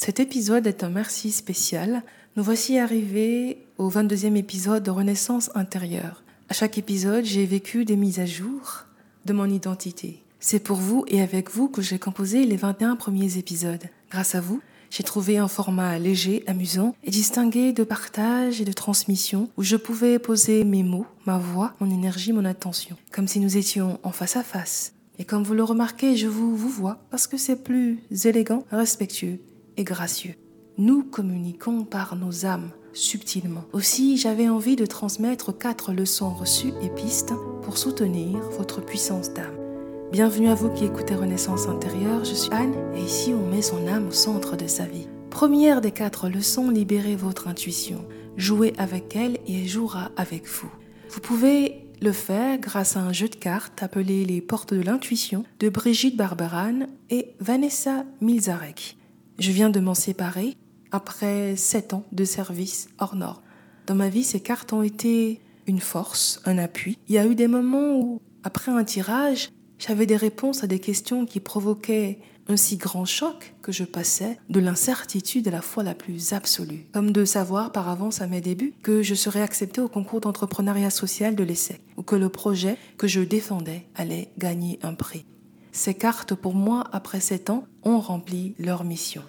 Cet épisode est un merci spécial. Nous voici arrivés au 22e épisode de Renaissance intérieure. À chaque épisode, j'ai vécu des mises à jour de mon identité. C'est pour vous et avec vous que j'ai composé les 21 premiers épisodes. Grâce à vous, j'ai trouvé un format léger, amusant et distingué de partage et de transmission où je pouvais poser mes mots, ma voix, mon énergie, mon attention, comme si nous étions en face à face. Et comme vous le remarquez, je vous vous vois parce que c'est plus élégant, respectueux gracieux. Nous communiquons par nos âmes subtilement. Aussi, j'avais envie de transmettre quatre leçons reçues et pistes pour soutenir votre puissance d'âme. Bienvenue à vous qui écoutez Renaissance intérieure, je suis Anne et ici on met son âme au centre de sa vie. Première des quatre leçons, libérez votre intuition. Jouez avec elle et elle jouera avec vous. Vous pouvez le faire grâce à un jeu de cartes appelé Les Portes de l'intuition de Brigitte Barberan et Vanessa Milzarek. Je viens de m'en séparer après sept ans de service hors nord. Dans ma vie, ces cartes ont été une force, un appui. Il y a eu des moments où, après un tirage, j'avais des réponses à des questions qui provoquaient un si grand choc que je passais de l'incertitude à la fois la plus absolue, comme de savoir par avance à mes débuts que je serais accepté au concours d'entrepreneuriat social de l'essai, ou que le projet que je défendais allait gagner un prix. Ces cartes, pour moi, après sept ans, ont rempli leur mission.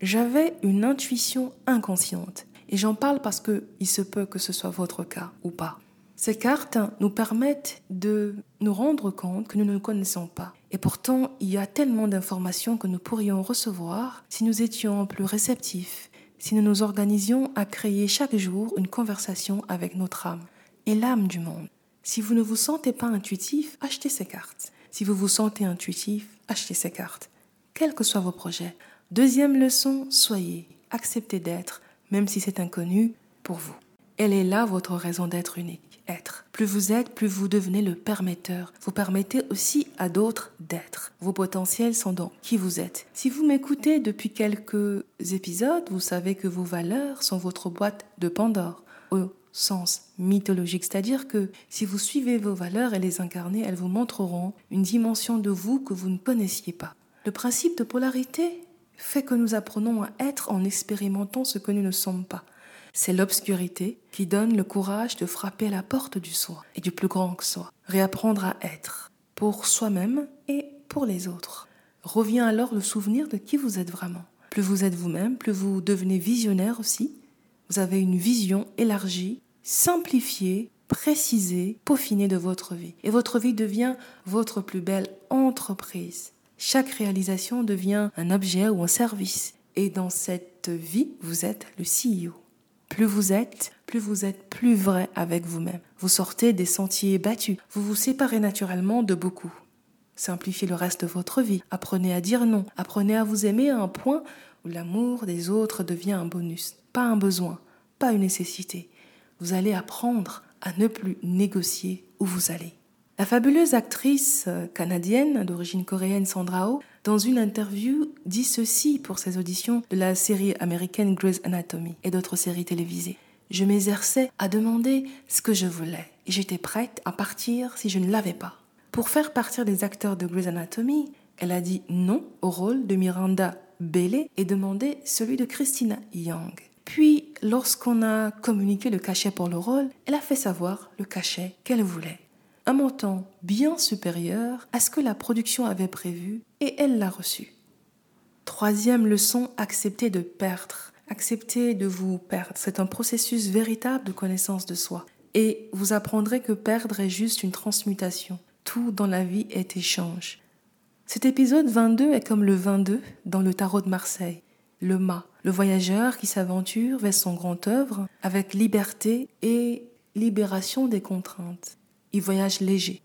J'avais une intuition inconsciente, et j'en parle parce que il se peut que ce soit votre cas ou pas. Ces cartes nous permettent de nous rendre compte que nous ne connaissons pas. Et pourtant, il y a tellement d'informations que nous pourrions recevoir si nous étions plus réceptifs, si nous nous organisions à créer chaque jour une conversation avec notre âme et l'âme du monde. Si vous ne vous sentez pas intuitif, achetez ces cartes. Si vous vous sentez intuitif, achetez ces cartes. Quels que soient vos projets. Deuxième leçon, soyez, acceptez d'être, même si c'est inconnu pour vous. Elle est là votre raison d'être unique être. Plus vous êtes, plus vous devenez le permetteur. Vous permettez aussi à d'autres d'être. Vos potentiels sont dans qui vous êtes. Si vous m'écoutez depuis quelques épisodes, vous savez que vos valeurs sont votre boîte de Pandore au sens mythologique, c'est-à-dire que si vous suivez vos valeurs et les incarnez, elles vous montreront une dimension de vous que vous ne connaissiez pas. Le principe de polarité fait que nous apprenons à être en expérimentant ce que nous ne sommes pas. C'est l'obscurité qui donne le courage de frapper à la porte du soi et du plus grand que soi. Réapprendre à être pour soi-même et pour les autres. Revient alors le souvenir de qui vous êtes vraiment. Plus vous êtes vous-même, plus vous devenez visionnaire aussi. Vous avez une vision élargie, simplifiée, précisée, peaufinée de votre vie. Et votre vie devient votre plus belle entreprise. Chaque réalisation devient un objet ou un service. Et dans cette vie, vous êtes le CEO. Plus vous êtes, plus vous êtes plus vrai avec vous-même. Vous sortez des sentiers battus. Vous vous séparez naturellement de beaucoup. Simplifiez le reste de votre vie. Apprenez à dire non. Apprenez à vous aimer à un point où l'amour des autres devient un bonus, pas un besoin, pas une nécessité. Vous allez apprendre à ne plus négocier où vous allez. La fabuleuse actrice euh, canadienne d'origine coréenne Sandra Oh, dans une interview, dit ceci pour ses auditions de la série américaine Grey's Anatomy et d'autres séries télévisées. Je m'exerçais à demander ce que je voulais et j'étais prête à partir si je ne l'avais pas. Pour faire partir des acteurs de Grey's Anatomy, elle a dit non au rôle de Miranda Bailey et demandé celui de Christina Young. Puis, lorsqu'on a communiqué le cachet pour le rôle, elle a fait savoir le cachet qu'elle voulait un montant bien supérieur à ce que la production avait prévu et elle l'a reçu. Troisième leçon, accepter de perdre. Accepter de vous perdre. C'est un processus véritable de connaissance de soi. Et vous apprendrez que perdre est juste une transmutation. Tout dans la vie est échange. Cet épisode 22 est comme le 22 dans le tarot de Marseille. Le mât, le voyageur qui s'aventure vers son grand œuvre avec liberté et libération des contraintes. Il voyage léger.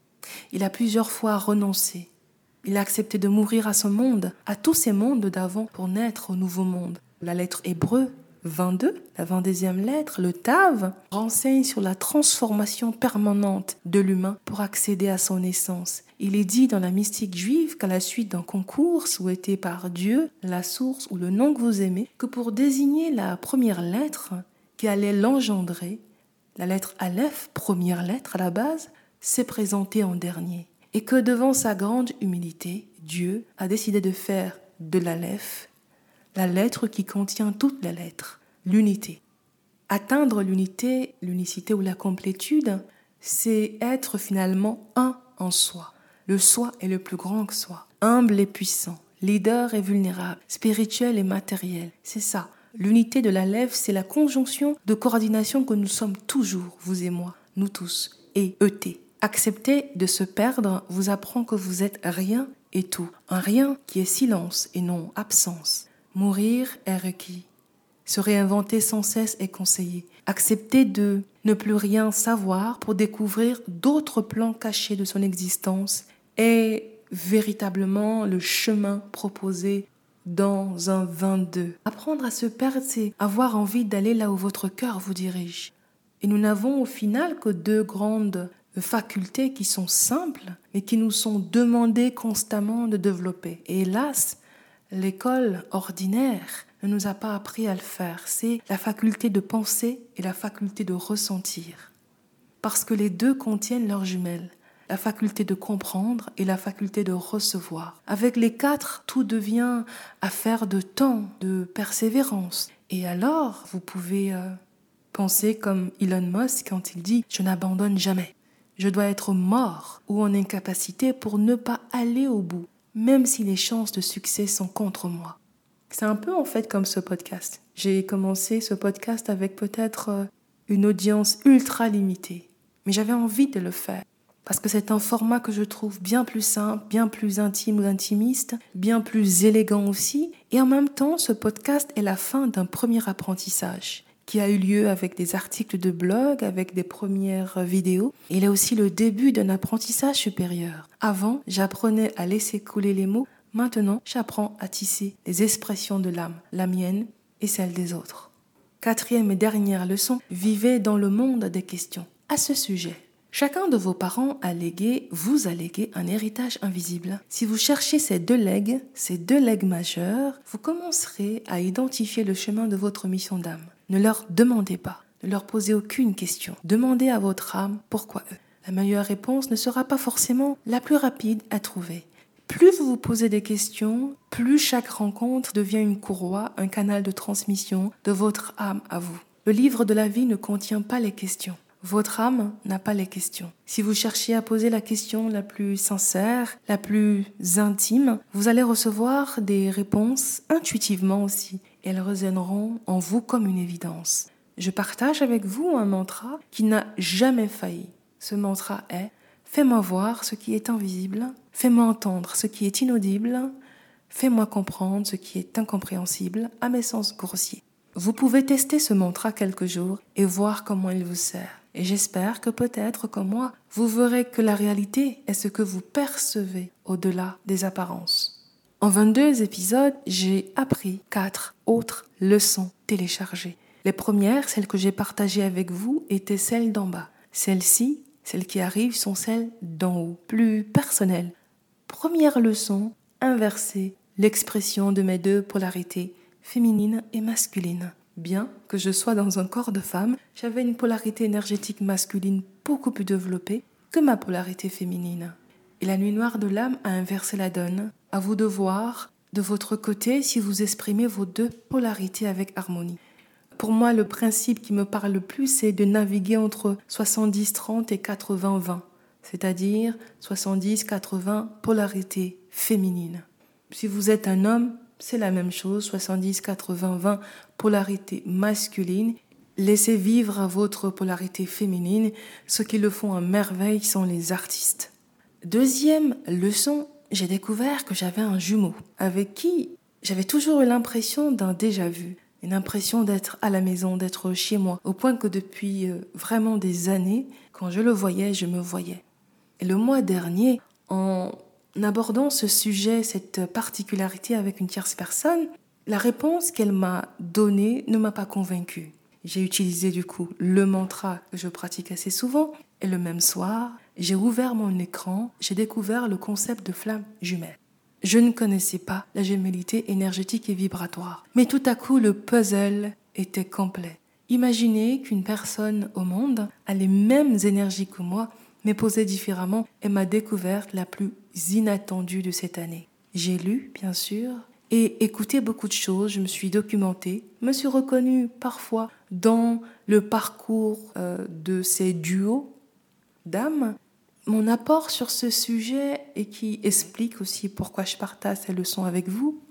Il a plusieurs fois renoncé. Il a accepté de mourir à ce monde, à tous ces mondes d'avant, pour naître au nouveau monde. La lettre hébreu 22, la 22e lettre, le Tav, renseigne sur la transformation permanente de l'humain pour accéder à son essence. Il est dit dans la mystique juive qu'à la suite d'un concours souhaité par Dieu, la source ou le nom que vous aimez, que pour désigner la première lettre qui allait l'engendrer, la lettre Aleph, première lettre à la base, s'est présenté en dernier et que devant sa grande humilité, Dieu a décidé de faire de l'Aleph la lettre qui contient toutes les lettres, l'unité. Atteindre l'unité, l'unicité ou la complétude, c'est être finalement un en soi. Le soi est le plus grand que soi, humble et puissant, leader et vulnérable, spirituel et matériel. C'est ça. L'unité de la c'est la conjonction de coordination que nous sommes toujours, vous et moi, nous tous, et ET. Accepter de se perdre vous apprend que vous êtes rien et tout. Un rien qui est silence et non absence. Mourir est requis. Se réinventer sans cesse est conseillé. Accepter de ne plus rien savoir pour découvrir d'autres plans cachés de son existence est véritablement le chemin proposé dans un 22. Apprendre à se perdre, c'est avoir envie d'aller là où votre cœur vous dirige. Et nous n'avons au final que deux grandes facultés qui sont simples, mais qui nous sont demandées constamment de développer. Et hélas, l'école ordinaire ne nous a pas appris à le faire. C'est la faculté de penser et la faculté de ressentir. Parce que les deux contiennent leurs jumelles la faculté de comprendre et la faculté de recevoir. Avec les quatre, tout devient affaire de temps, de persévérance. Et alors, vous pouvez euh, penser comme Elon Musk quand il dit ⁇ Je n'abandonne jamais ⁇ Je dois être mort ou en incapacité pour ne pas aller au bout, même si les chances de succès sont contre moi. C'est un peu en fait comme ce podcast. J'ai commencé ce podcast avec peut-être euh, une audience ultra limitée, mais j'avais envie de le faire parce que c'est un format que je trouve bien plus simple, bien plus intime ou intimiste, bien plus élégant aussi. Et en même temps, ce podcast est la fin d'un premier apprentissage qui a eu lieu avec des articles de blog, avec des premières vidéos. Il est aussi le début d'un apprentissage supérieur. Avant, j'apprenais à laisser couler les mots. Maintenant, j'apprends à tisser les expressions de l'âme, la mienne et celle des autres. Quatrième et dernière leçon, vivez dans le monde des questions. À ce sujet, Chacun de vos parents a légué, vous a légué un héritage invisible. Si vous cherchez ces deux legs, ces deux legs majeurs, vous commencerez à identifier le chemin de votre mission d'âme. Ne leur demandez pas, ne leur posez aucune question. Demandez à votre âme pourquoi eux. La meilleure réponse ne sera pas forcément la plus rapide à trouver. Plus vous vous posez des questions, plus chaque rencontre devient une courroie, un canal de transmission de votre âme à vous. Le livre de la vie ne contient pas les questions. Votre âme n'a pas les questions. Si vous cherchez à poser la question la plus sincère, la plus intime, vous allez recevoir des réponses intuitivement aussi. Elles résonneront en vous comme une évidence. Je partage avec vous un mantra qui n'a jamais failli. Ce mantra est Fais-moi voir ce qui est invisible, fais-moi entendre ce qui est inaudible, fais-moi comprendre ce qui est incompréhensible à mes sens grossiers. Vous pouvez tester ce mantra quelques jours et voir comment il vous sert. Et j'espère que peut-être comme moi, vous verrez que la réalité est ce que vous percevez au-delà des apparences. En 22 épisodes, j'ai appris quatre autres leçons téléchargées. Les premières, celles que j'ai partagées avec vous, étaient celles d'en bas. Celles-ci, celles qui arrivent, sont celles d'en haut, plus personnelles. Première leçon, inverser l'expression de mes deux polarités, féminine et masculine. Bien que je sois dans un corps de femme, j'avais une polarité énergétique masculine beaucoup plus développée que ma polarité féminine. Et la nuit noire de l'âme a inversé la donne. À vous de voir de votre côté si vous exprimez vos deux polarités avec harmonie. Pour moi, le principe qui me parle le plus, c'est de naviguer entre 70-30 et 80-20, c'est-à-dire 70-80 polarités féminines. Si vous êtes un homme, c'est la même chose, 70, 80, 20, polarité masculine. Laissez vivre à votre polarité féminine. Ceux qui le font à merveille sont les artistes. Deuxième leçon, j'ai découvert que j'avais un jumeau avec qui j'avais toujours eu l'impression d'un déjà-vu, une impression d'être à la maison, d'être chez moi, au point que depuis euh, vraiment des années, quand je le voyais, je me voyais. Et le mois dernier, en en abordant ce sujet, cette particularité avec une tierce personne, la réponse qu'elle m'a donnée ne m'a pas convaincue. J'ai utilisé du coup le mantra que je pratique assez souvent et le même soir, j'ai ouvert mon écran, j'ai découvert le concept de flamme jumelle. Je ne connaissais pas la gémellité énergétique et vibratoire, mais tout à coup le puzzle était complet. Imaginez qu'une personne au monde a les mêmes énergies que moi, mais posée différemment, est ma découverte la plus inattendue de cette année. J'ai lu, bien sûr, et écouté beaucoup de choses, je me suis documentée, me suis reconnue parfois dans le parcours euh, de ces duos d'âmes. Mon apport sur ce sujet et qui explique aussi pourquoi je partage ces leçons avec vous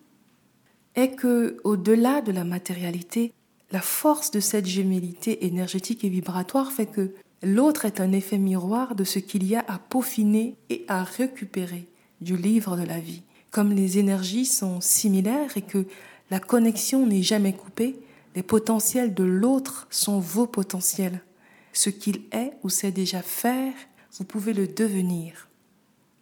est que au-delà de la matérialité, la force de cette gémellité énergétique et vibratoire fait que l'autre est un effet miroir de ce qu'il y a à peaufiner et à récupérer du livre de la vie. Comme les énergies sont similaires et que la connexion n'est jamais coupée, les potentiels de l'autre sont vos potentiels. Ce qu'il est ou sait déjà faire, vous pouvez le devenir.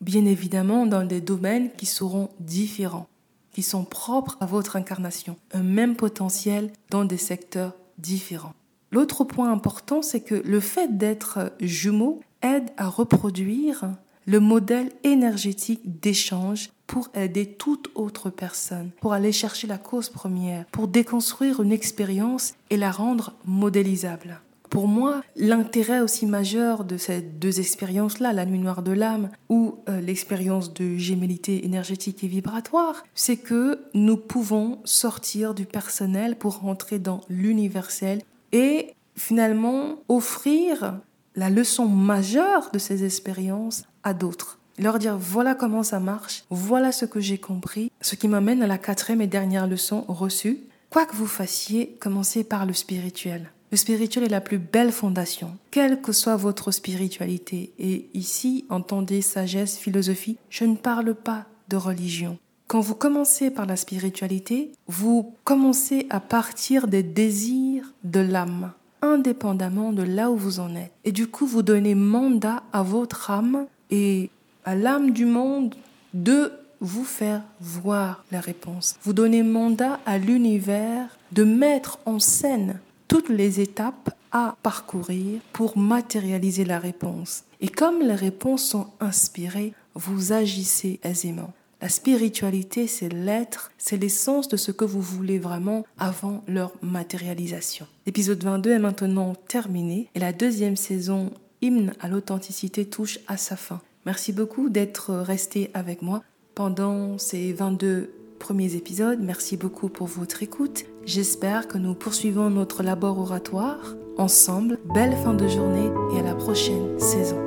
Bien évidemment dans des domaines qui seront différents, qui sont propres à votre incarnation. Un même potentiel dans des secteurs différents. L'autre point important, c'est que le fait d'être jumeau aide à reproduire le modèle énergétique d'échange pour aider toute autre personne, pour aller chercher la cause première, pour déconstruire une expérience et la rendre modélisable. Pour moi, l'intérêt aussi majeur de ces deux expériences-là, la nuit noire de l'âme ou euh, l'expérience de gémellité énergétique et vibratoire, c'est que nous pouvons sortir du personnel pour rentrer dans l'universel et finalement offrir la leçon majeure de ces expériences à d'autres. Leur dire voilà comment ça marche, voilà ce que j'ai compris, ce qui m'amène à la quatrième et dernière leçon reçue. Quoi que vous fassiez, commencez par le spirituel. Le spirituel est la plus belle fondation, quelle que soit votre spiritualité. Et ici, entendez sagesse, philosophie, je ne parle pas de religion. Quand vous commencez par la spiritualité, vous commencez à partir des désirs de l'âme, indépendamment de là où vous en êtes. Et du coup, vous donnez mandat à votre âme et à l'âme du monde de vous faire voir la réponse. Vous donnez mandat à l'univers de mettre en scène toutes les étapes à parcourir pour matérialiser la réponse. Et comme les réponses sont inspirées, vous agissez aisément. La spiritualité, c'est l'être, c'est l'essence de ce que vous voulez vraiment avant leur matérialisation. L'épisode 22 est maintenant terminé et la deuxième saison Hymne à l'authenticité touche à sa fin. Merci beaucoup d'être resté avec moi pendant ces 22 premiers épisodes. Merci beaucoup pour votre écoute. J'espère que nous poursuivons notre labor oratoire ensemble. Belle fin de journée et à la prochaine saison.